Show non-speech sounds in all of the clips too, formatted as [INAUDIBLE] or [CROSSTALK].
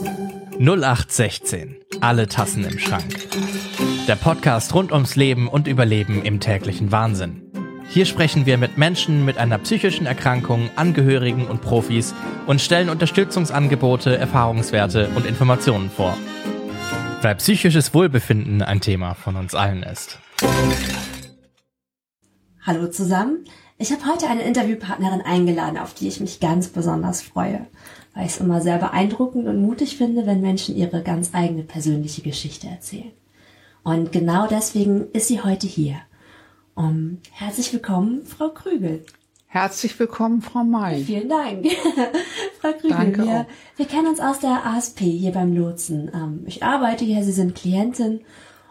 0816. Alle Tassen im Schrank. Der Podcast rund ums Leben und Überleben im täglichen Wahnsinn. Hier sprechen wir mit Menschen mit einer psychischen Erkrankung, Angehörigen und Profis und stellen Unterstützungsangebote, Erfahrungswerte und Informationen vor. Weil psychisches Wohlbefinden ein Thema von uns allen ist. Hallo zusammen. Ich habe heute eine Interviewpartnerin eingeladen, auf die ich mich ganz besonders freue, weil ich es immer sehr beeindruckend und mutig finde, wenn Menschen ihre ganz eigene persönliche Geschichte erzählen. Und genau deswegen ist sie heute hier. Um, herzlich willkommen, Frau Krügel. Herzlich willkommen, Frau May. Vielen Dank. [LAUGHS] Frau Krügel, Danke wir, wir kennen uns aus der ASP hier beim Lotsen. Ähm, ich arbeite hier, Sie sind Klientin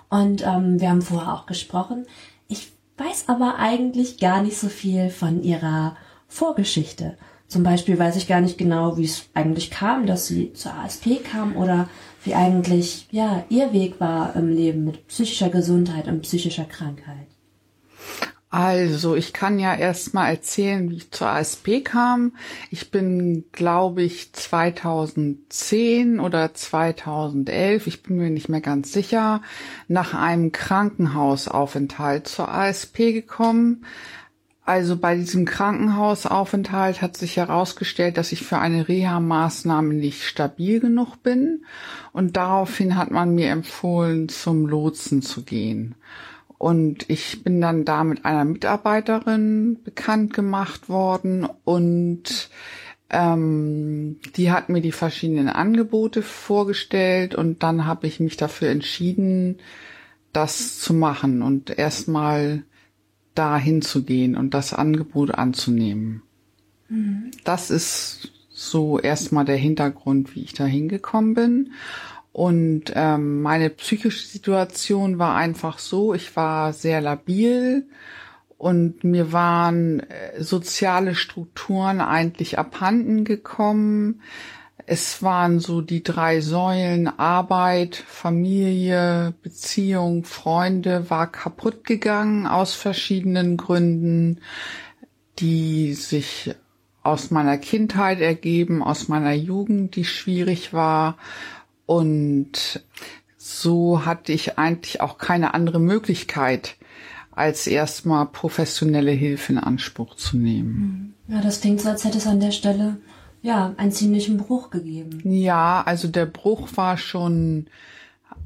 und ähm, wir haben vorher auch gesprochen. Ich weiß aber eigentlich gar nicht so viel von Ihrer Vorgeschichte. Zum Beispiel weiß ich gar nicht genau, wie es eigentlich kam, dass Sie zur ASP kam oder wie eigentlich ja Ihr Weg war im Leben mit psychischer Gesundheit und psychischer Krankheit. Also, ich kann ja erst mal erzählen, wie ich zur ASP kam. Ich bin, glaube ich, 2010 oder 2011, ich bin mir nicht mehr ganz sicher, nach einem Krankenhausaufenthalt zur ASP gekommen. Also bei diesem Krankenhausaufenthalt hat sich herausgestellt, dass ich für eine Reha-Maßnahme nicht stabil genug bin. Und daraufhin hat man mir empfohlen, zum Lotsen zu gehen. Und ich bin dann da mit einer Mitarbeiterin bekannt gemacht worden und ähm, die hat mir die verschiedenen Angebote vorgestellt und dann habe ich mich dafür entschieden, das zu machen und erstmal da hinzugehen und das Angebot anzunehmen. Das ist so erstmal der Hintergrund, wie ich da hingekommen bin. Und ähm, meine psychische Situation war einfach so, ich war sehr labil und mir waren äh, soziale Strukturen eigentlich abhanden gekommen. Es waren so die drei Säulen Arbeit, Familie, Beziehung, Freunde war kaputt gegangen aus verschiedenen Gründen, die sich aus meiner Kindheit ergeben, aus meiner Jugend, die schwierig war. Und so hatte ich eigentlich auch keine andere Möglichkeit, als erstmal professionelle Hilfe in Anspruch zu nehmen. Ja, das klingt so, als hätte es an der Stelle ja einen ziemlichen Bruch gegeben. Ja, also der Bruch war schon,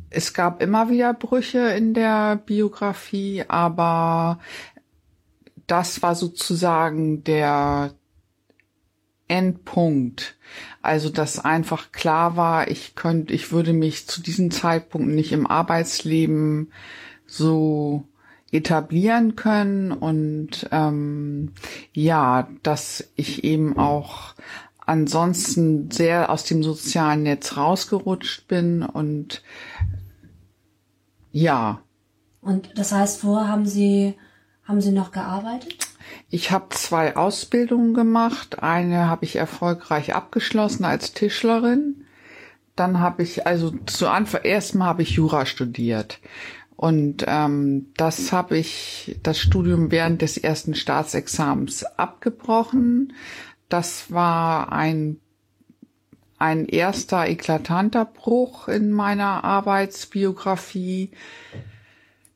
es gab immer wieder Brüche in der Biografie, aber das war sozusagen der Endpunkt. Also, dass einfach klar war, ich könnte, ich würde mich zu diesem Zeitpunkt nicht im Arbeitsleben so etablieren können und ähm, ja, dass ich eben auch ansonsten sehr aus dem sozialen Netz rausgerutscht bin und ja, Und das heißt, vorher haben Sie haben Sie noch gearbeitet? Ich habe zwei Ausbildungen gemacht. Eine habe ich erfolgreich abgeschlossen als Tischlerin. Dann habe ich, also zu Anfang, erstmal habe ich Jura studiert. Und ähm, das habe ich, das Studium während des ersten Staatsexamens abgebrochen. Das war ein, ein erster eklatanter Bruch in meiner Arbeitsbiografie.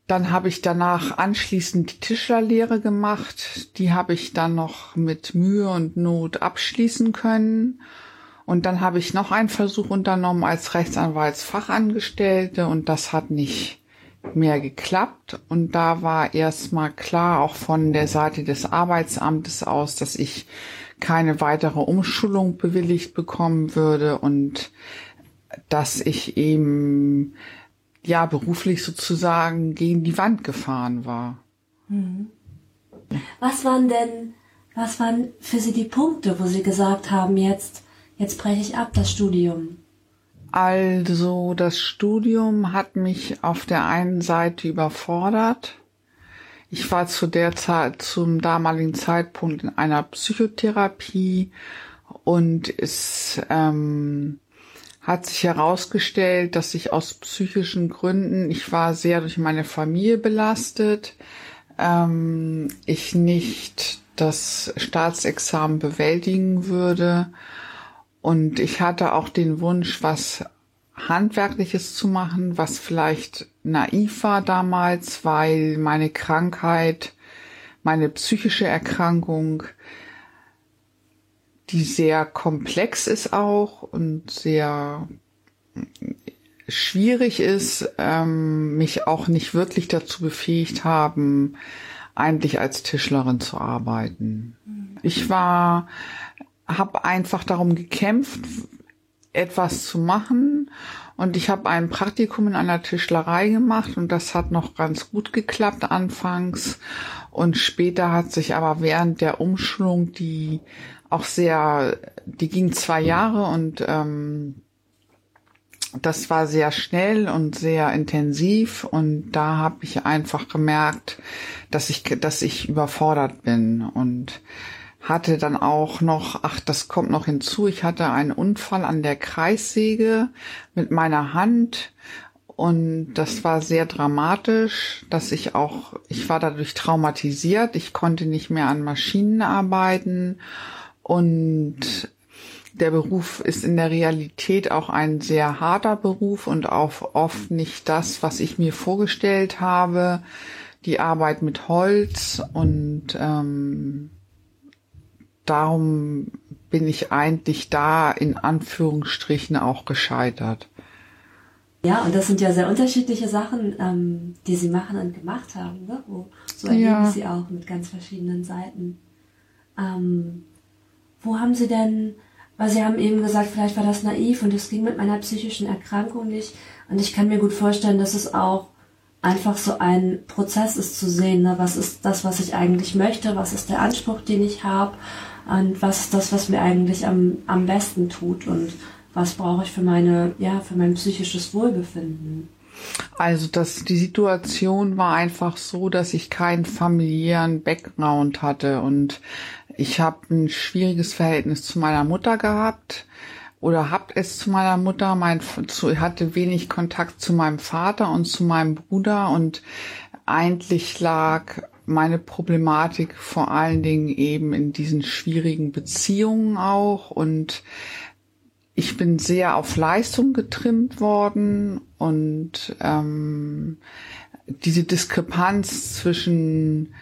Dann habe ich danach anschließend die Tischlerlehre gemacht. Die habe ich dann noch mit Mühe und Not abschließen können. Und dann habe ich noch einen Versuch unternommen als Rechtsanwaltsfachangestellte und das hat nicht mehr geklappt. Und da war erstmal klar, auch von der Seite des Arbeitsamtes aus, dass ich keine weitere Umschulung bewilligt bekommen würde und dass ich eben ja beruflich sozusagen gegen die Wand gefahren war. Was waren denn, was waren für Sie die Punkte, wo Sie gesagt haben, jetzt, jetzt breche ich ab das Studium? Also das Studium hat mich auf der einen Seite überfordert. Ich war zu der Zeit, zum damaligen Zeitpunkt in einer Psychotherapie und es ähm, hat sich herausgestellt, dass ich aus psychischen Gründen, ich war sehr durch meine Familie belastet, ähm, ich nicht das Staatsexamen bewältigen würde. Und ich hatte auch den Wunsch, was Handwerkliches zu machen, was vielleicht naiv war damals, weil meine Krankheit, meine psychische Erkrankung, die sehr komplex ist auch und sehr schwierig ist, ähm, mich auch nicht wirklich dazu befähigt haben, eigentlich als Tischlerin zu arbeiten. Ich war, habe einfach darum gekämpft, etwas zu machen. Und ich habe ein Praktikum in einer Tischlerei gemacht und das hat noch ganz gut geklappt anfangs. Und später hat sich aber während der Umschulung, die auch sehr, die ging zwei Jahre und ähm, das war sehr schnell und sehr intensiv. Und da habe ich einfach gemerkt, dass ich, dass ich überfordert bin. Und hatte dann auch noch, ach, das kommt noch hinzu, ich hatte einen Unfall an der Kreissäge mit meiner Hand und das war sehr dramatisch, dass ich auch, ich war dadurch traumatisiert, ich konnte nicht mehr an Maschinen arbeiten und der Beruf ist in der Realität auch ein sehr harter Beruf und auch oft nicht das, was ich mir vorgestellt habe. Die Arbeit mit Holz und ähm, darum bin ich eigentlich da in Anführungsstrichen auch gescheitert. Ja, und das sind ja sehr unterschiedliche Sachen, ähm, die Sie machen und gemacht haben. Ne? Wo, so erleben ja. Sie auch mit ganz verschiedenen Seiten. Ähm, wo haben Sie denn weil sie haben eben gesagt, vielleicht war das naiv und es ging mit meiner psychischen Erkrankung nicht. Und ich kann mir gut vorstellen, dass es auch einfach so ein Prozess ist zu sehen, ne? was ist das, was ich eigentlich möchte, was ist der Anspruch, den ich habe und was das, was mir eigentlich am, am besten tut und was brauche ich für meine, ja, für mein psychisches Wohlbefinden. Also das, die Situation war einfach so, dass ich keinen familiären Background hatte und ich habe ein schwieriges Verhältnis zu meiner Mutter gehabt oder habt es zu meiner Mutter. Mein zu, hatte wenig Kontakt zu meinem Vater und zu meinem Bruder und eigentlich lag meine Problematik vor allen Dingen eben in diesen schwierigen Beziehungen auch. Und ich bin sehr auf Leistung getrimmt worden und ähm, diese Diskrepanz zwischen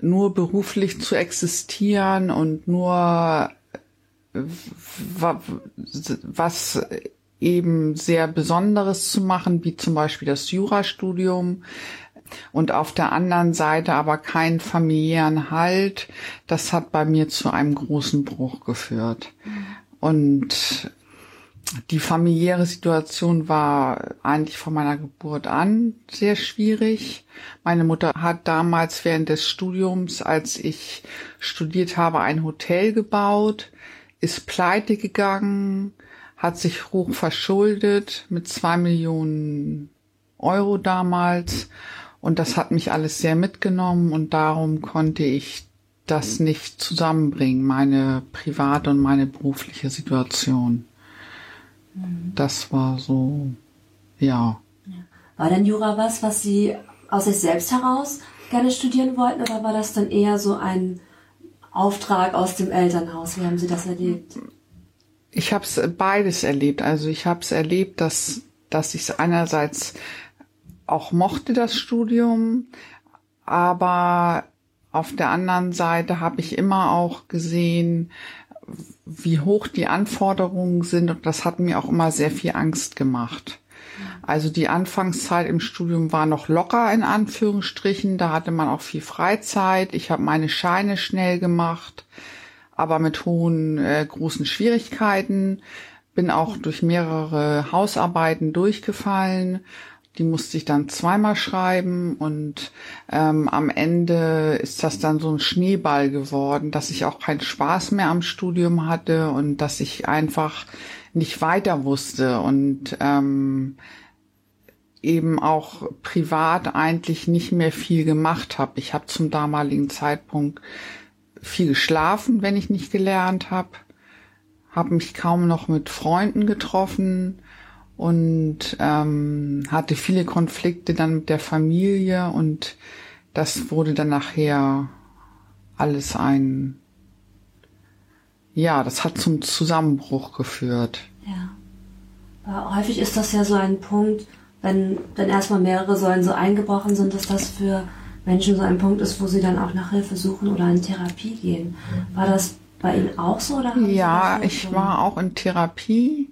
nur beruflich zu existieren und nur was eben sehr Besonderes zu machen, wie zum Beispiel das Jurastudium und auf der anderen Seite aber keinen familiären Halt, das hat bei mir zu einem großen Bruch geführt. Und die familiäre Situation war eigentlich von meiner Geburt an sehr schwierig. Meine Mutter hat damals während des Studiums, als ich studiert habe, ein Hotel gebaut, ist pleite gegangen, hat sich hoch verschuldet mit zwei Millionen Euro damals. Und das hat mich alles sehr mitgenommen und darum konnte ich das nicht zusammenbringen, meine private und meine berufliche Situation. Das war so, ja. War denn Jura was, was Sie aus sich selbst heraus gerne studieren wollten oder war das dann eher so ein Auftrag aus dem Elternhaus? Wie haben Sie das erlebt? Ich habe es beides erlebt. Also ich habe es erlebt, dass, dass ich es einerseits auch mochte, das Studium, aber auf der anderen Seite habe ich immer auch gesehen, wie hoch die Anforderungen sind und das hat mir auch immer sehr viel Angst gemacht. Also die Anfangszeit im Studium war noch locker in Anführungsstrichen, da hatte man auch viel Freizeit. Ich habe meine Scheine schnell gemacht, aber mit hohen äh, großen Schwierigkeiten. Bin auch durch mehrere Hausarbeiten durchgefallen die musste ich dann zweimal schreiben und ähm, am Ende ist das dann so ein Schneeball geworden, dass ich auch keinen Spaß mehr am Studium hatte und dass ich einfach nicht weiter wusste und ähm, eben auch privat eigentlich nicht mehr viel gemacht habe. Ich habe zum damaligen Zeitpunkt viel geschlafen, wenn ich nicht gelernt habe, habe mich kaum noch mit Freunden getroffen und ähm, hatte viele Konflikte dann mit der Familie und das wurde dann nachher alles ein ja, das hat zum Zusammenbruch geführt. Ja. Aber häufig ist das ja so ein Punkt, wenn dann erstmal mehrere Säulen so eingebrochen sind, dass das für Menschen so ein Punkt ist, wo sie dann auch nach Hilfe suchen oder in Therapie gehen. War das bei Ihnen auch so? Oder ja, ich war auch in Therapie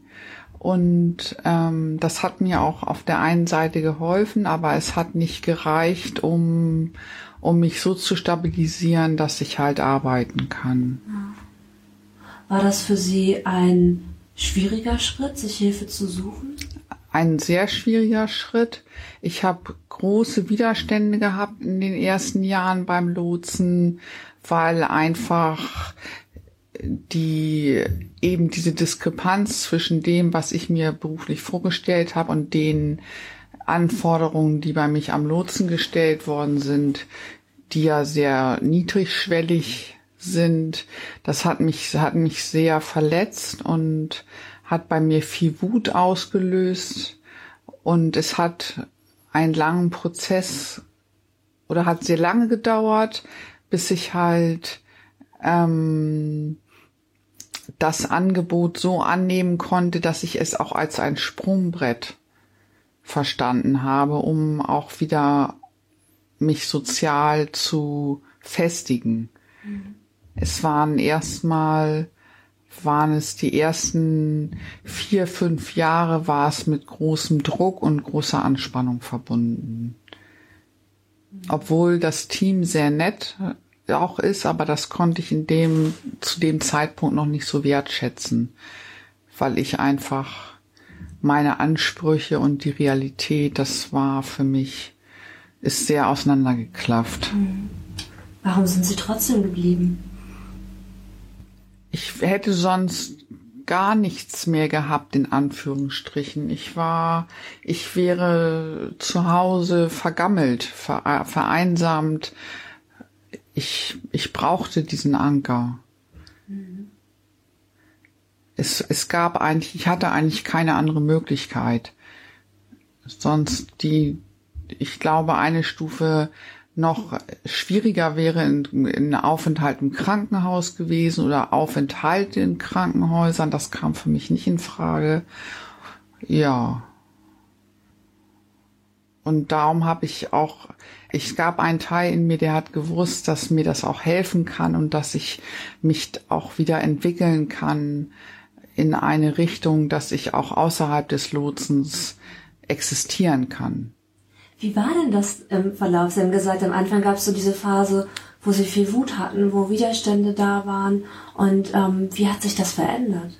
und ähm, das hat mir auch auf der einen Seite geholfen, aber es hat nicht gereicht, um, um mich so zu stabilisieren, dass ich halt arbeiten kann. War das für Sie ein schwieriger Schritt, sich Hilfe zu suchen? Ein sehr schwieriger Schritt. Ich habe große Widerstände gehabt in den ersten Jahren beim Lotsen, weil einfach die eben diese Diskrepanz zwischen dem, was ich mir beruflich vorgestellt habe und den Anforderungen, die bei mich am Lotsen gestellt worden sind, die ja sehr niedrigschwellig sind, das hat mich, hat mich sehr verletzt und hat bei mir viel Wut ausgelöst. Und es hat einen langen Prozess oder hat sehr lange gedauert, bis ich halt ähm, das Angebot so annehmen konnte, dass ich es auch als ein Sprungbrett verstanden habe, um auch wieder mich sozial zu festigen. Mhm. Es waren erstmal, waren es die ersten vier, fünf Jahre, war es mit großem Druck und großer Anspannung verbunden. Mhm. Obwohl das Team sehr nett auch ist, aber das konnte ich in dem, zu dem Zeitpunkt noch nicht so wertschätzen, weil ich einfach meine Ansprüche und die Realität, das war für mich, ist sehr auseinandergeklafft. Mhm. Warum sind Sie trotzdem geblieben? Ich hätte sonst gar nichts mehr gehabt, in Anführungsstrichen. Ich war, ich wäre zu Hause vergammelt, vereinsamt, ich, ich brauchte diesen Anker. Mhm. Es, es gab eigentlich, ich hatte eigentlich keine andere Möglichkeit. Sonst die, ich glaube, eine Stufe noch schwieriger wäre ein, ein Aufenthalt im Krankenhaus gewesen oder Aufenthalt in Krankenhäusern. Das kam für mich nicht in Frage. Ja. Und darum habe ich auch, ich gab einen Teil in mir, der hat gewusst, dass mir das auch helfen kann und dass ich mich auch wieder entwickeln kann in eine Richtung, dass ich auch außerhalb des Lotsens existieren kann. Wie war denn das im Verlauf? Sie haben gesagt, am Anfang gab es so diese Phase, wo Sie viel Wut hatten, wo Widerstände da waren. Und ähm, wie hat sich das verändert?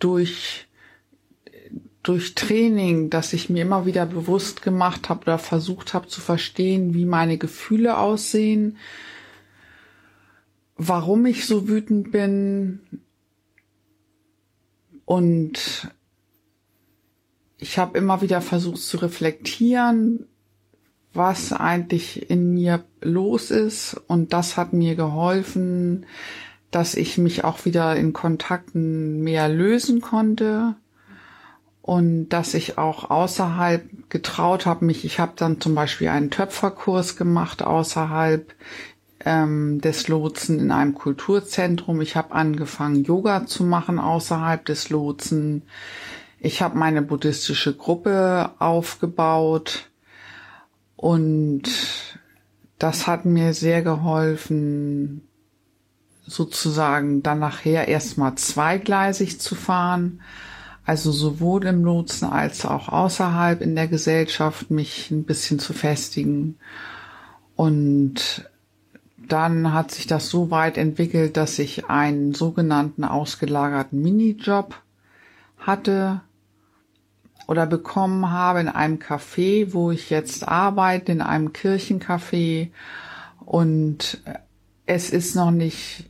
Durch durch Training, dass ich mir immer wieder bewusst gemacht habe oder versucht habe zu verstehen, wie meine Gefühle aussehen, warum ich so wütend bin und ich habe immer wieder versucht zu reflektieren, was eigentlich in mir los ist und das hat mir geholfen, dass ich mich auch wieder in Kontakten mehr lösen konnte und dass ich auch außerhalb getraut habe mich. Ich habe dann zum Beispiel einen Töpferkurs gemacht außerhalb ähm, des Lotsen in einem Kulturzentrum. Ich habe angefangen Yoga zu machen außerhalb des Lotsen. Ich habe meine buddhistische Gruppe aufgebaut und das hat mir sehr geholfen, sozusagen dann nachher erstmal zweigleisig zu fahren also sowohl im Lotsen als auch außerhalb in der Gesellschaft mich ein bisschen zu festigen. Und dann hat sich das so weit entwickelt, dass ich einen sogenannten ausgelagerten Minijob hatte oder bekommen habe in einem Café, wo ich jetzt arbeite, in einem Kirchencafé. Und es ist noch nicht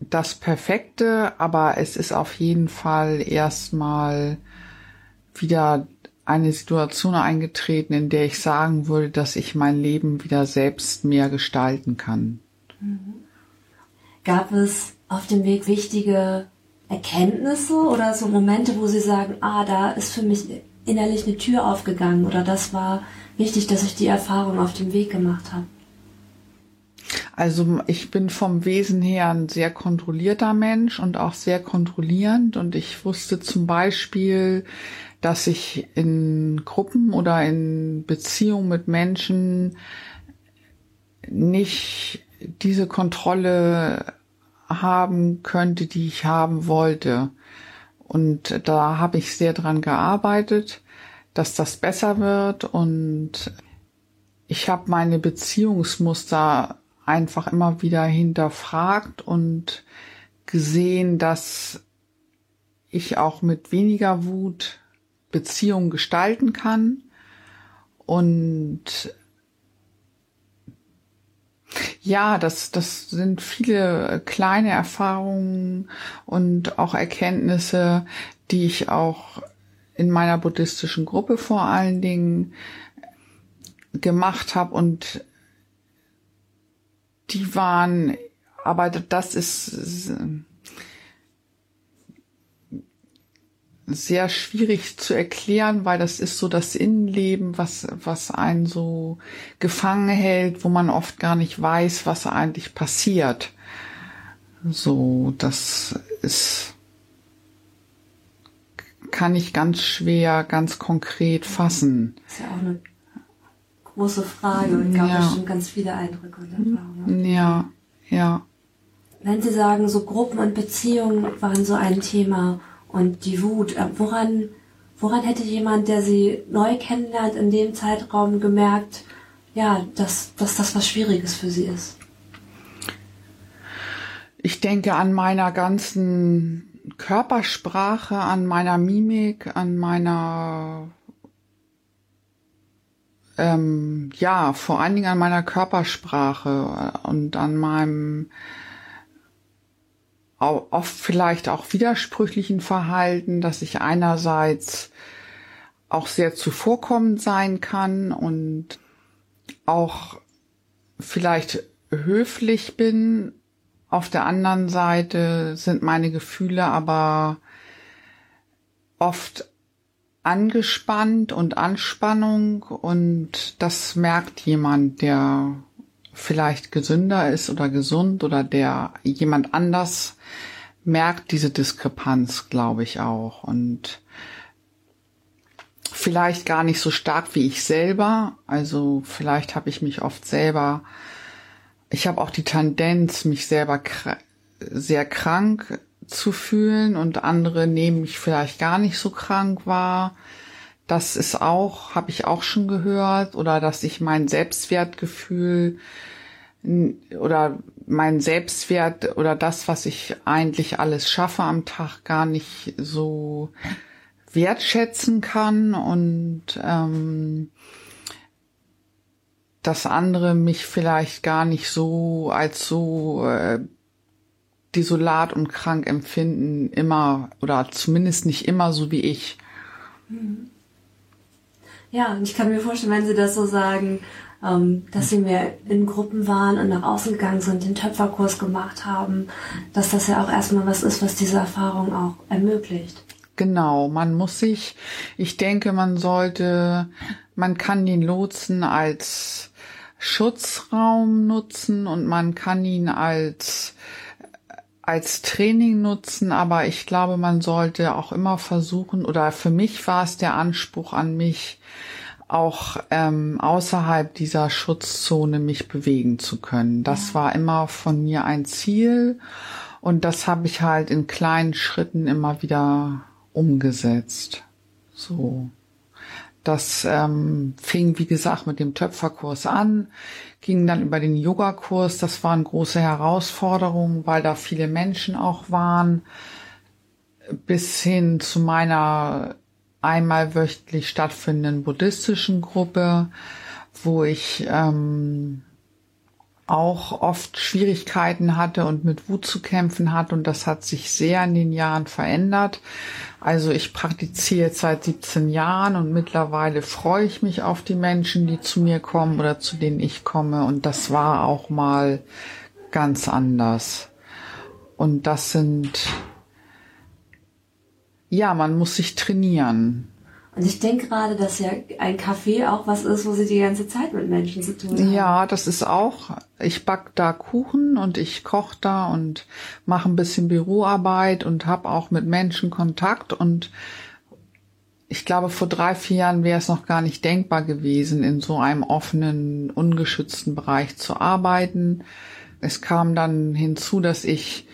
das Perfekte, aber es ist auf jeden Fall erstmal wieder eine Situation eingetreten, in der ich sagen würde, dass ich mein Leben wieder selbst mehr gestalten kann. Mhm. Gab es auf dem Weg wichtige Erkenntnisse oder so Momente, wo Sie sagen, ah, da ist für mich innerlich eine Tür aufgegangen oder das war wichtig, dass ich die Erfahrung auf dem Weg gemacht habe? Also ich bin vom Wesen her ein sehr kontrollierter Mensch und auch sehr kontrollierend. Und ich wusste zum Beispiel, dass ich in Gruppen oder in Beziehungen mit Menschen nicht diese Kontrolle haben könnte, die ich haben wollte. Und da habe ich sehr dran gearbeitet, dass das besser wird. Und ich habe meine Beziehungsmuster einfach immer wieder hinterfragt und gesehen, dass ich auch mit weniger Wut Beziehungen gestalten kann. Und ja, das, das sind viele kleine Erfahrungen und auch Erkenntnisse, die ich auch in meiner buddhistischen Gruppe vor allen Dingen gemacht habe. Und die waren, aber das ist sehr schwierig zu erklären, weil das ist so das Innenleben, was, was einen so gefangen hält, wo man oft gar nicht weiß, was eigentlich passiert. So, das ist, kann ich ganz schwer, ganz konkret fassen. Das ist ja auch eine große Frage und gab ja. schon ganz viele Eindrücke und Erfahrungen. Ja, ja. Wenn Sie sagen, so Gruppen und Beziehungen waren so ein Thema und die Wut, äh, woran, woran hätte jemand, der Sie neu kennenlernt, in dem Zeitraum gemerkt, ja, dass, dass das was Schwieriges für Sie ist? Ich denke an meiner ganzen Körpersprache, an meiner Mimik, an meiner ähm, ja, vor allen Dingen an meiner Körpersprache und an meinem oft vielleicht auch widersprüchlichen Verhalten, dass ich einerseits auch sehr zuvorkommend sein kann und auch vielleicht höflich bin. Auf der anderen Seite sind meine Gefühle aber oft angespannt und Anspannung und das merkt jemand, der vielleicht gesünder ist oder gesund oder der jemand anders merkt diese Diskrepanz, glaube ich auch. Und vielleicht gar nicht so stark wie ich selber, also vielleicht habe ich mich oft selber ich habe auch die Tendenz, mich selber sehr krank zu fühlen und andere nehmen mich vielleicht gar nicht so krank wahr. Das ist auch, habe ich auch schon gehört, oder dass ich mein Selbstwertgefühl oder mein Selbstwert oder das, was ich eigentlich alles schaffe am Tag, gar nicht so wertschätzen kann und ähm, dass andere mich vielleicht gar nicht so als so äh, desolat und krank empfinden, immer oder zumindest nicht immer so wie ich. Ja, und ich kann mir vorstellen, wenn Sie das so sagen, ähm, dass Sie mehr in Gruppen waren und nach außen gegangen sind, den Töpferkurs gemacht haben, dass das ja auch erstmal was ist, was diese Erfahrung auch ermöglicht. Genau, man muss sich, ich denke, man sollte, man kann den Lotsen als Schutzraum nutzen und man kann ihn als als Training nutzen, aber ich glaube, man sollte auch immer versuchen, oder für mich war es der Anspruch an mich, auch ähm, außerhalb dieser Schutzzone mich bewegen zu können. Das war immer von mir ein Ziel und das habe ich halt in kleinen Schritten immer wieder umgesetzt. So. Das ähm, fing, wie gesagt, mit dem Töpferkurs an, ging dann über den Yogakurs. Das waren große Herausforderungen, weil da viele Menschen auch waren, bis hin zu meiner einmal wöchentlich stattfindenden buddhistischen Gruppe, wo ich ähm, auch oft Schwierigkeiten hatte und mit Wut zu kämpfen hat und das hat sich sehr in den Jahren verändert. Also ich praktiziere seit 17 Jahren und mittlerweile freue ich mich auf die Menschen, die zu mir kommen oder zu denen ich komme und das war auch mal ganz anders. Und das sind, ja, man muss sich trainieren. Und ich denke gerade, dass ja ein Café auch was ist, wo sie die ganze Zeit mit Menschen zu tun haben. Ja, das ist auch, ich back da Kuchen und ich koche da und mache ein bisschen Büroarbeit und habe auch mit Menschen Kontakt und ich glaube, vor drei, vier Jahren wäre es noch gar nicht denkbar gewesen, in so einem offenen, ungeschützten Bereich zu arbeiten. Es kam dann hinzu, dass ich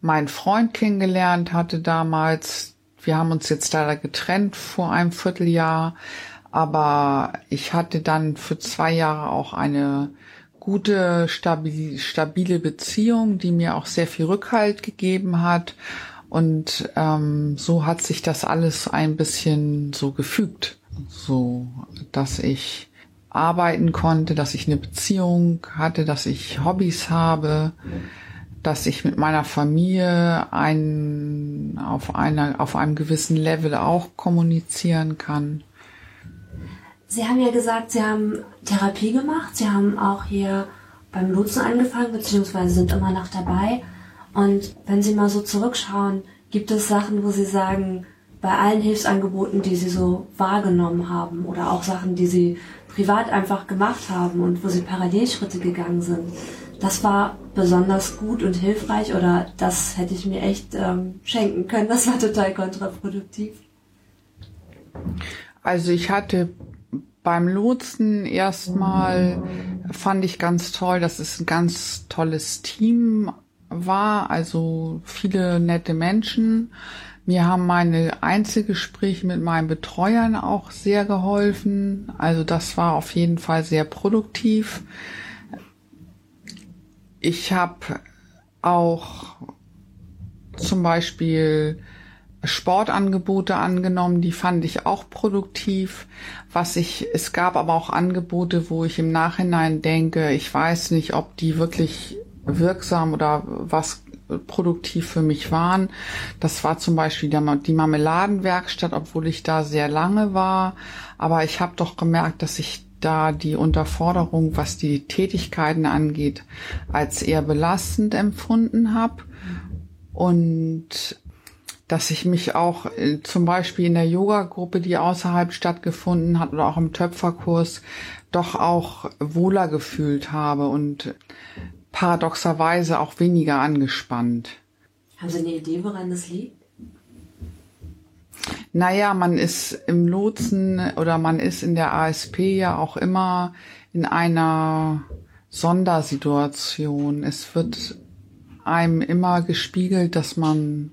meinen Freund kennengelernt hatte damals, wir haben uns jetzt leider getrennt vor einem Vierteljahr, aber ich hatte dann für zwei Jahre auch eine gute, stabile Beziehung, die mir auch sehr viel Rückhalt gegeben hat. Und ähm, so hat sich das alles ein bisschen so gefügt, so dass ich arbeiten konnte, dass ich eine Beziehung hatte, dass ich Hobbys habe dass ich mit meiner Familie ein, auf, einer, auf einem gewissen Level auch kommunizieren kann. Sie haben ja gesagt, Sie haben Therapie gemacht. Sie haben auch hier beim Lotsen angefangen, beziehungsweise sind immer noch dabei. Und wenn Sie mal so zurückschauen, gibt es Sachen, wo Sie sagen, bei allen Hilfsangeboten, die Sie so wahrgenommen haben oder auch Sachen, die Sie privat einfach gemacht haben und wo Sie Parallelschritte gegangen sind, das war besonders gut und hilfreich oder das hätte ich mir echt ähm, schenken können. Das war total kontraproduktiv. Also ich hatte beim Lotsen erstmal fand ich ganz toll, dass es ein ganz tolles Team war, also viele nette Menschen. Mir haben meine Einzelgespräche mit meinen Betreuern auch sehr geholfen. Also das war auf jeden Fall sehr produktiv. Ich habe auch zum Beispiel Sportangebote angenommen, die fand ich auch produktiv. Was ich, es gab aber auch Angebote, wo ich im Nachhinein denke, ich weiß nicht, ob die wirklich wirksam oder was produktiv für mich waren. Das war zum Beispiel die Marmeladenwerkstatt, obwohl ich da sehr lange war. Aber ich habe doch gemerkt, dass ich da die Unterforderung, was die Tätigkeiten angeht, als eher belastend empfunden habe und dass ich mich auch äh, zum Beispiel in der Yoga-Gruppe, die außerhalb stattgefunden hat oder auch im Töpferkurs, doch auch wohler gefühlt habe und paradoxerweise auch weniger angespannt. Haben Sie eine Idee, woran das liegt? Naja, man ist im Lotsen oder man ist in der ASP ja auch immer in einer Sondersituation. Es wird einem immer gespiegelt, dass man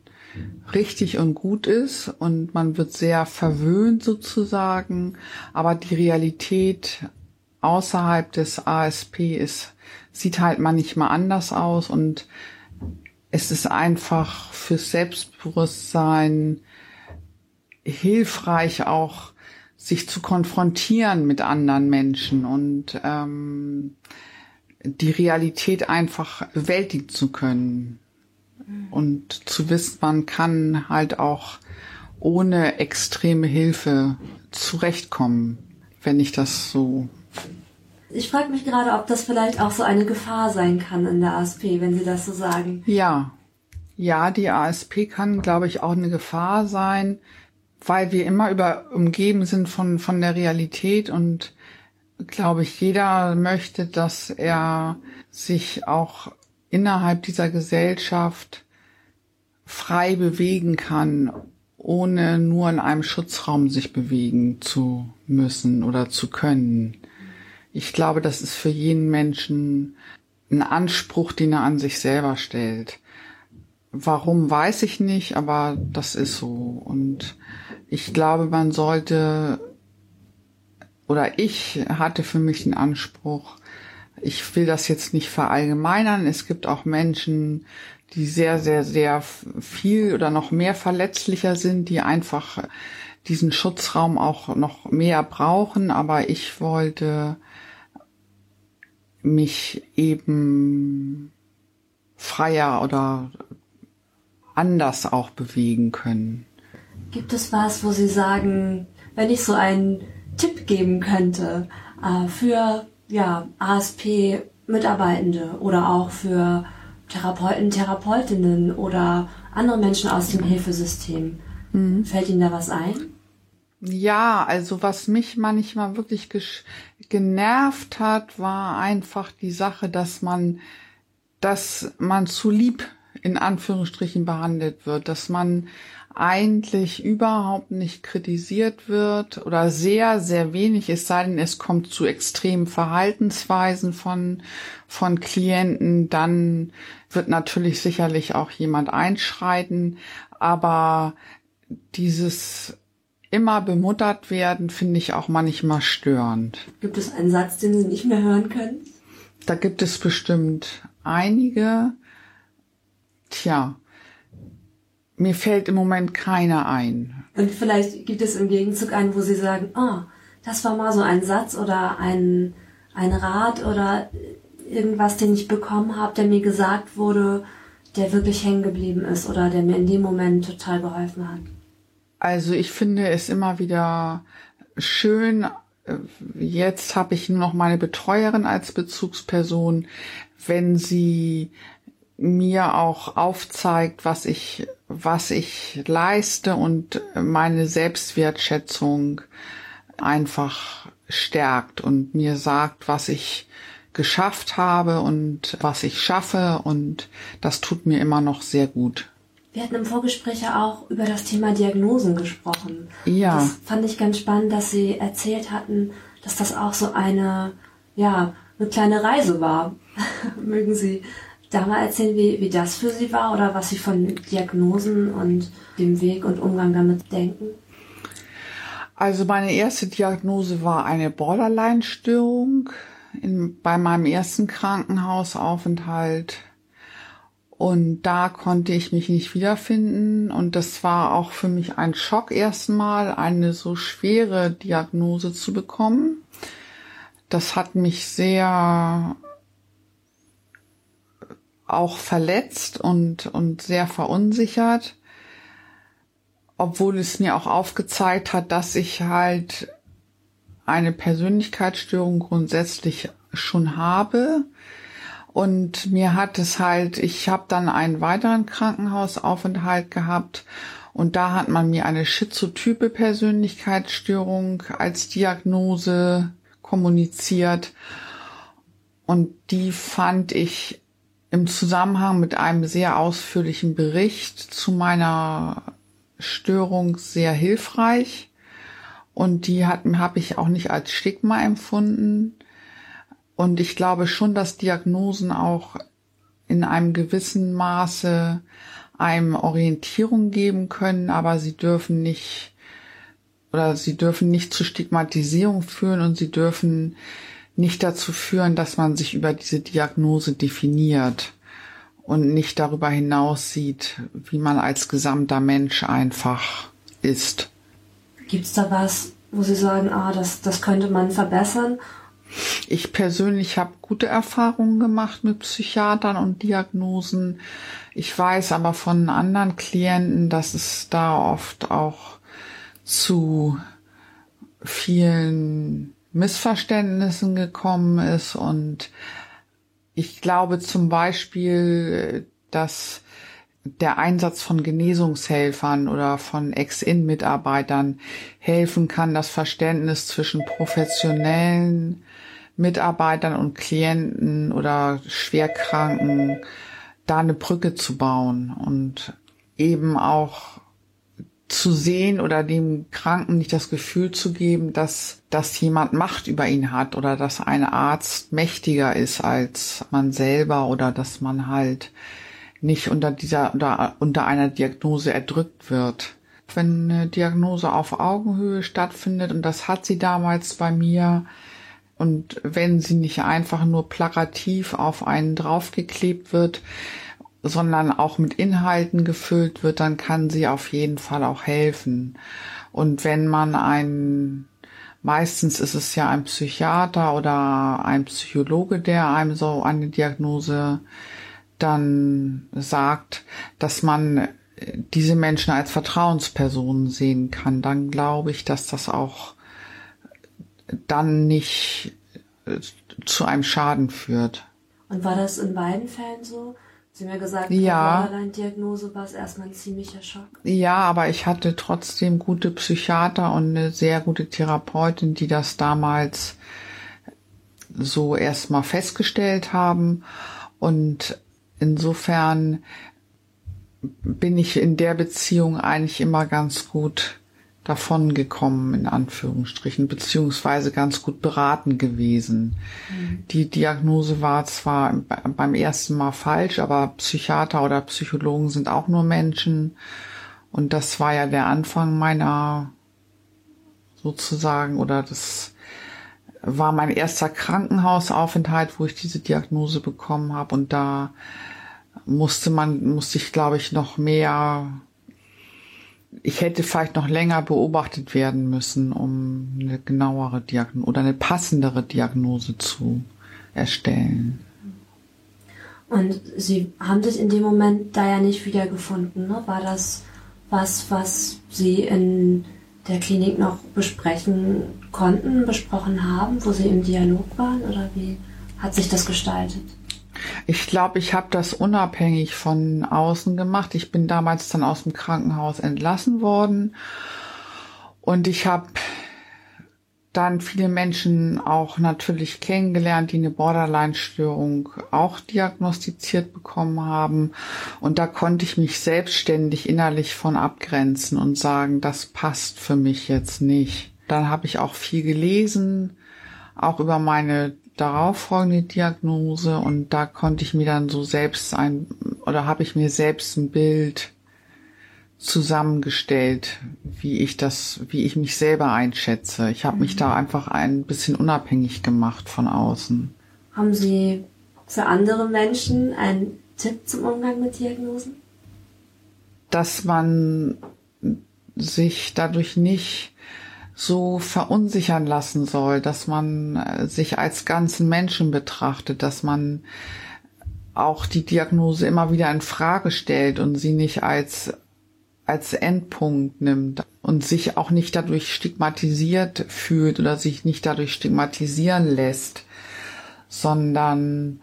richtig und gut ist und man wird sehr verwöhnt sozusagen, aber die Realität außerhalb des ASP ist, sieht halt manchmal anders aus und es ist einfach fürs Selbstbewusstsein hilfreich auch, sich zu konfrontieren mit anderen Menschen und ähm, die Realität einfach bewältigen zu können und zu wissen, man kann halt auch ohne extreme Hilfe zurechtkommen, wenn ich das so. Ich frage mich gerade, ob das vielleicht auch so eine Gefahr sein kann in der ASP, wenn Sie das so sagen. Ja, ja, die ASP kann, glaube ich, auch eine Gefahr sein, weil wir immer über umgeben sind von, von der Realität und glaube ich, jeder möchte, dass er sich auch innerhalb dieser Gesellschaft frei bewegen kann, ohne nur in einem Schutzraum sich bewegen zu müssen oder zu können. Ich glaube, das ist für jeden Menschen ein Anspruch, den er an sich selber stellt. Warum weiß ich nicht, aber das ist so. Und ich glaube, man sollte, oder ich hatte für mich den Anspruch, ich will das jetzt nicht verallgemeinern. Es gibt auch Menschen, die sehr, sehr, sehr viel oder noch mehr verletzlicher sind, die einfach diesen Schutzraum auch noch mehr brauchen. Aber ich wollte mich eben freier oder anders auch bewegen können. Gibt es was, wo Sie sagen, wenn ich so einen Tipp geben könnte äh, für ja, ASP-Mitarbeitende oder auch für Therapeuten, Therapeutinnen oder andere Menschen aus dem Hilfesystem, mhm. fällt Ihnen da was ein? Ja, also was mich manchmal wirklich genervt hat, war einfach die Sache, dass man, dass man zu lieb in Anführungsstrichen behandelt wird, dass man eigentlich überhaupt nicht kritisiert wird oder sehr, sehr wenig, es sei denn, es kommt zu extremen Verhaltensweisen von, von Klienten, dann wird natürlich sicherlich auch jemand einschreiten, aber dieses immer bemuttert werden, finde ich auch manchmal störend. Gibt es einen Satz, den Sie nicht mehr hören können? Da gibt es bestimmt einige. Tja, mir fällt im Moment keiner ein. Und vielleicht gibt es im Gegenzug einen, wo Sie sagen, oh, das war mal so ein Satz oder ein, ein Rat oder irgendwas, den ich bekommen habe, der mir gesagt wurde, der wirklich hängen geblieben ist oder der mir in dem Moment total geholfen hat. Also ich finde es immer wieder schön, jetzt habe ich nur noch meine Betreuerin als Bezugsperson, wenn sie mir auch aufzeigt, was ich, was ich leiste und meine Selbstwertschätzung einfach stärkt und mir sagt, was ich geschafft habe und was ich schaffe und das tut mir immer noch sehr gut. Wir hatten im Vorgespräch ja auch über das Thema Diagnosen gesprochen. Ja. Das fand ich ganz spannend, dass Sie erzählt hatten, dass das auch so eine, ja, eine kleine Reise war. [LAUGHS] Mögen Sie da mal erzählen, wie, wie das für Sie war oder was Sie von Diagnosen und dem Weg und Umgang damit denken? Also meine erste Diagnose war eine Borderline-Störung in, bei meinem ersten Krankenhausaufenthalt und da konnte ich mich nicht wiederfinden. Und das war auch für mich ein Schock erstmal, eine so schwere Diagnose zu bekommen. Das hat mich sehr auch verletzt und, und sehr verunsichert. Obwohl es mir auch aufgezeigt hat, dass ich halt eine Persönlichkeitsstörung grundsätzlich schon habe und mir hat es halt, ich habe dann einen weiteren Krankenhausaufenthalt gehabt und da hat man mir eine schizotype Persönlichkeitsstörung als Diagnose kommuniziert. Und die fand ich im Zusammenhang mit einem sehr ausführlichen Bericht zu meiner Störung sehr hilfreich. Und die habe ich auch nicht als Stigma empfunden. Und ich glaube schon, dass Diagnosen auch in einem gewissen Maße einem Orientierung geben können, aber sie dürfen nicht oder sie dürfen nicht zu Stigmatisierung führen und sie dürfen nicht dazu führen, dass man sich über diese Diagnose definiert und nicht darüber hinaus sieht, wie man als gesamter Mensch einfach ist. Gibt's da was, wo Sie sagen, ah, das, das könnte man verbessern? Ich persönlich habe gute Erfahrungen gemacht mit Psychiatern und Diagnosen. Ich weiß aber von anderen Klienten, dass es da oft auch zu vielen Missverständnissen gekommen ist. Und ich glaube zum Beispiel, dass der Einsatz von Genesungshelfern oder von Ex-In-Mitarbeitern helfen kann, das Verständnis zwischen professionellen Mitarbeitern und Klienten oder Schwerkranken da eine Brücke zu bauen und eben auch zu sehen oder dem Kranken nicht das Gefühl zu geben, dass, dass jemand Macht über ihn hat oder dass ein Arzt mächtiger ist als man selber oder dass man halt nicht unter dieser, unter, unter einer Diagnose erdrückt wird. Wenn eine Diagnose auf Augenhöhe stattfindet, und das hat sie damals bei mir, und wenn sie nicht einfach nur plakativ auf einen draufgeklebt wird, sondern auch mit Inhalten gefüllt wird, dann kann sie auf jeden Fall auch helfen. Und wenn man einen, meistens ist es ja ein Psychiater oder ein Psychologe, der einem so eine Diagnose dann sagt, dass man diese Menschen als Vertrauenspersonen sehen kann, dann glaube ich, dass das auch dann nicht äh, zu einem Schaden führt. Und war das in beiden Fällen so? Sie haben ja gesagt, ja. Borderline-Diagnose war es erstmal ein ziemlicher Schock. Ja, aber ich hatte trotzdem gute Psychiater und eine sehr gute Therapeutin, die das damals so erstmal festgestellt haben. Und insofern bin ich in der Beziehung eigentlich immer ganz gut davon gekommen, in Anführungsstrichen, beziehungsweise ganz gut beraten gewesen. Mhm. Die Diagnose war zwar beim ersten Mal falsch, aber Psychiater oder Psychologen sind auch nur Menschen. Und das war ja der Anfang meiner sozusagen, oder das war mein erster Krankenhausaufenthalt, wo ich diese Diagnose bekommen habe. Und da musste man, musste ich, glaube ich, noch mehr, ich hätte vielleicht noch länger beobachtet werden müssen, um eine genauere Diagnose oder eine passendere Diagnose zu erstellen. Und Sie haben sich in dem Moment da ja nicht wiedergefunden, ne? War das was, was Sie in der Klinik noch besprechen konnten, besprochen haben, wo Sie im Dialog waren oder wie hat sich das gestaltet? Ich glaube, ich habe das unabhängig von außen gemacht. Ich bin damals dann aus dem Krankenhaus entlassen worden und ich habe dann viele Menschen auch natürlich kennengelernt, die eine Borderline-Störung auch diagnostiziert bekommen haben. Und da konnte ich mich selbstständig innerlich von abgrenzen und sagen, das passt für mich jetzt nicht. Dann habe ich auch viel gelesen, auch über meine darauffolgende Diagnose und da konnte ich mir dann so selbst ein oder habe ich mir selbst ein Bild zusammengestellt, wie ich das, wie ich mich selber einschätze. Ich habe mich da einfach ein bisschen unabhängig gemacht von außen. Haben Sie für andere Menschen einen Tipp zum Umgang mit Diagnosen? Dass man sich dadurch nicht so verunsichern lassen soll, dass man äh, sich als ganzen Menschen betrachtet, dass man auch die Diagnose immer wieder in Frage stellt und sie nicht als als Endpunkt nimmt und sich auch nicht dadurch stigmatisiert fühlt oder sich nicht dadurch stigmatisieren lässt, sondern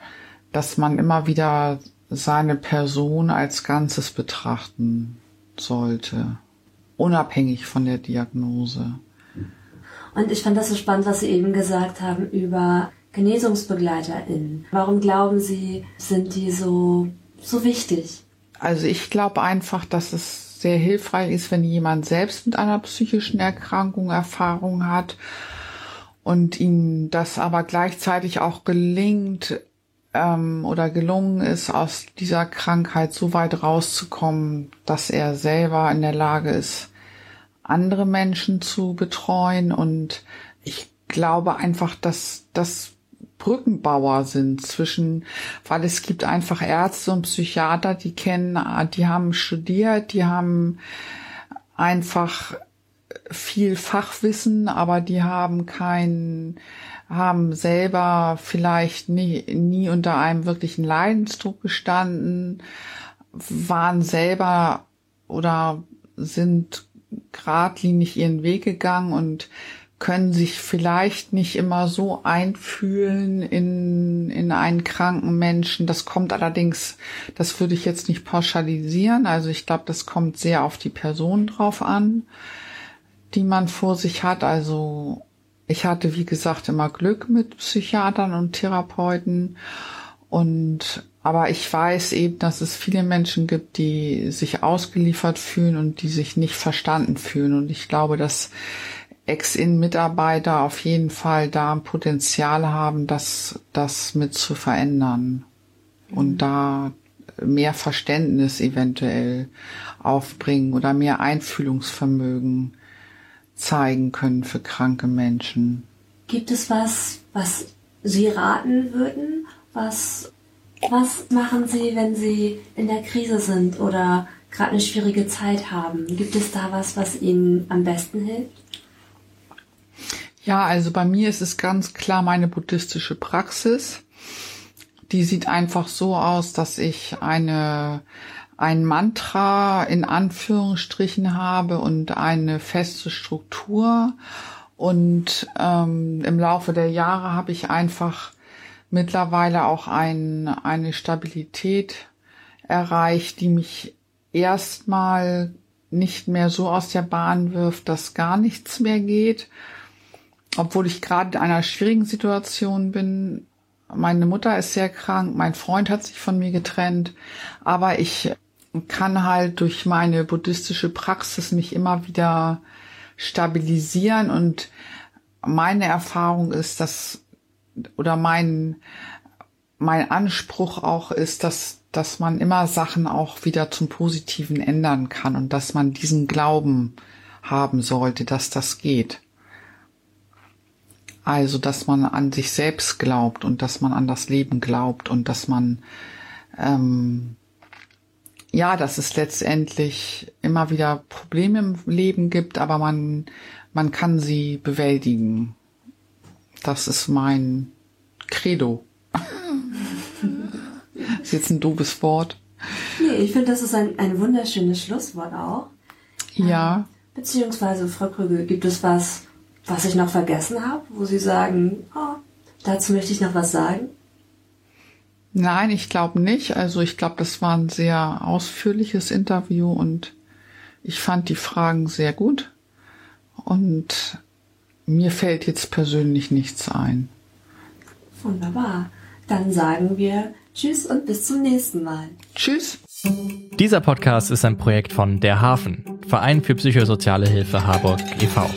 dass man immer wieder seine Person als Ganzes betrachten sollte, unabhängig von der Diagnose. Und ich fand das so spannend, was Sie eben gesagt haben über GenesungsbegleiterInnen. Warum glauben Sie, sind die so, so wichtig? Also ich glaube einfach, dass es sehr hilfreich ist, wenn jemand selbst mit einer psychischen Erkrankung Erfahrung hat und ihm das aber gleichzeitig auch gelingt ähm, oder gelungen ist, aus dieser Krankheit so weit rauszukommen, dass er selber in der Lage ist, andere Menschen zu betreuen. Und ich glaube einfach, dass das Brückenbauer sind zwischen, weil es gibt einfach Ärzte und Psychiater, die kennen, die haben studiert, die haben einfach viel Fachwissen, aber die haben kein, haben selber vielleicht nie, nie unter einem wirklichen Leidensdruck gestanden, waren selber oder sind geradlinig ihren Weg gegangen und können sich vielleicht nicht immer so einfühlen in, in einen kranken Menschen. Das kommt allerdings, das würde ich jetzt nicht pauschalisieren. Also ich glaube, das kommt sehr auf die Person drauf an, die man vor sich hat. Also ich hatte, wie gesagt, immer Glück mit Psychiatern und Therapeuten und aber ich weiß eben, dass es viele Menschen gibt, die sich ausgeliefert fühlen und die sich nicht verstanden fühlen. Und ich glaube, dass Ex-In-Mitarbeiter auf jeden Fall da ein Potenzial haben, das, das mit zu verändern. Und mhm. da mehr Verständnis eventuell aufbringen oder mehr Einfühlungsvermögen zeigen können für kranke Menschen. Gibt es was, was Sie raten würden, was was machen Sie, wenn Sie in der Krise sind oder gerade eine schwierige Zeit haben? Gibt es da was, was Ihnen am besten hilft? Ja, also bei mir ist es ganz klar meine buddhistische Praxis. Die sieht einfach so aus, dass ich eine ein Mantra in Anführungsstrichen habe und eine feste Struktur. Und ähm, im Laufe der Jahre habe ich einfach mittlerweile auch ein, eine Stabilität erreicht, die mich erstmal nicht mehr so aus der Bahn wirft, dass gar nichts mehr geht. Obwohl ich gerade in einer schwierigen Situation bin. Meine Mutter ist sehr krank, mein Freund hat sich von mir getrennt, aber ich kann halt durch meine buddhistische Praxis mich immer wieder stabilisieren und meine Erfahrung ist, dass oder mein mein Anspruch auch ist, dass dass man immer Sachen auch wieder zum Positiven ändern kann und dass man diesen Glauben haben sollte, dass das geht. Also, dass man an sich selbst glaubt und dass man an das Leben glaubt und dass man ähm, ja, dass es letztendlich immer wieder Probleme im Leben gibt, aber man, man kann sie bewältigen. Das ist mein Credo. [LAUGHS] ist jetzt ein doofes Wort. Nee, ich finde, das ist ein, ein wunderschönes Schlusswort auch. Ja. Ähm, beziehungsweise, Frau Krügel, gibt es was, was ich noch vergessen habe, wo Sie sagen, oh, dazu möchte ich noch was sagen? Nein, ich glaube nicht. Also ich glaube, das war ein sehr ausführliches Interview und ich fand die Fragen sehr gut. Und mir fällt jetzt persönlich nichts ein. Wunderbar. Dann sagen wir Tschüss und bis zum nächsten Mal. Tschüss. Dieser Podcast ist ein Projekt von Der Hafen, Verein für psychosoziale Hilfe Harburg e.V.